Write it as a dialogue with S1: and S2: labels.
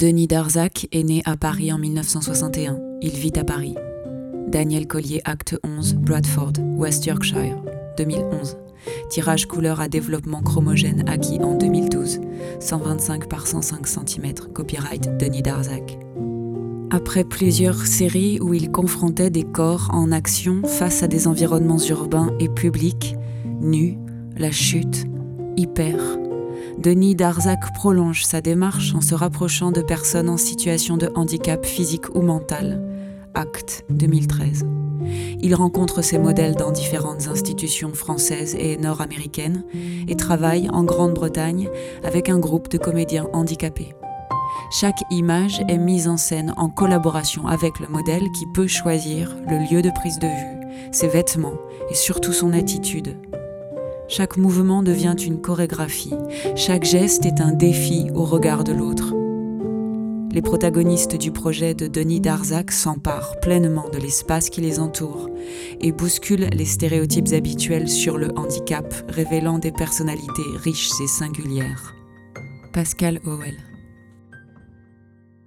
S1: Denis Darzac est né à Paris en 1961. Il vit à Paris. Daniel Collier, acte 11, Bradford, West Yorkshire, 2011. Tirage couleur à développement chromogène acquis en 2012. 125 par 105 cm. Copyright Denis Darzac. Après plusieurs séries où il confrontait des corps en action face à des environnements urbains et publics, nus, la chute, hyper, Denis Darzac prolonge sa démarche en se rapprochant de personnes en situation de handicap physique ou mental. Acte 2013. Il rencontre ses modèles dans différentes institutions françaises et nord-américaines et travaille en Grande-Bretagne avec un groupe de comédiens handicapés. Chaque image est mise en scène en collaboration avec le modèle qui peut choisir le lieu de prise de vue, ses vêtements et surtout son attitude. Chaque mouvement devient une chorégraphie, chaque geste est un défi au regard de l'autre. Les protagonistes du projet de Denis Darzac s'emparent pleinement de l'espace qui les entoure et bousculent les stéréotypes habituels sur le handicap, révélant des personnalités riches et singulières. Pascal Howell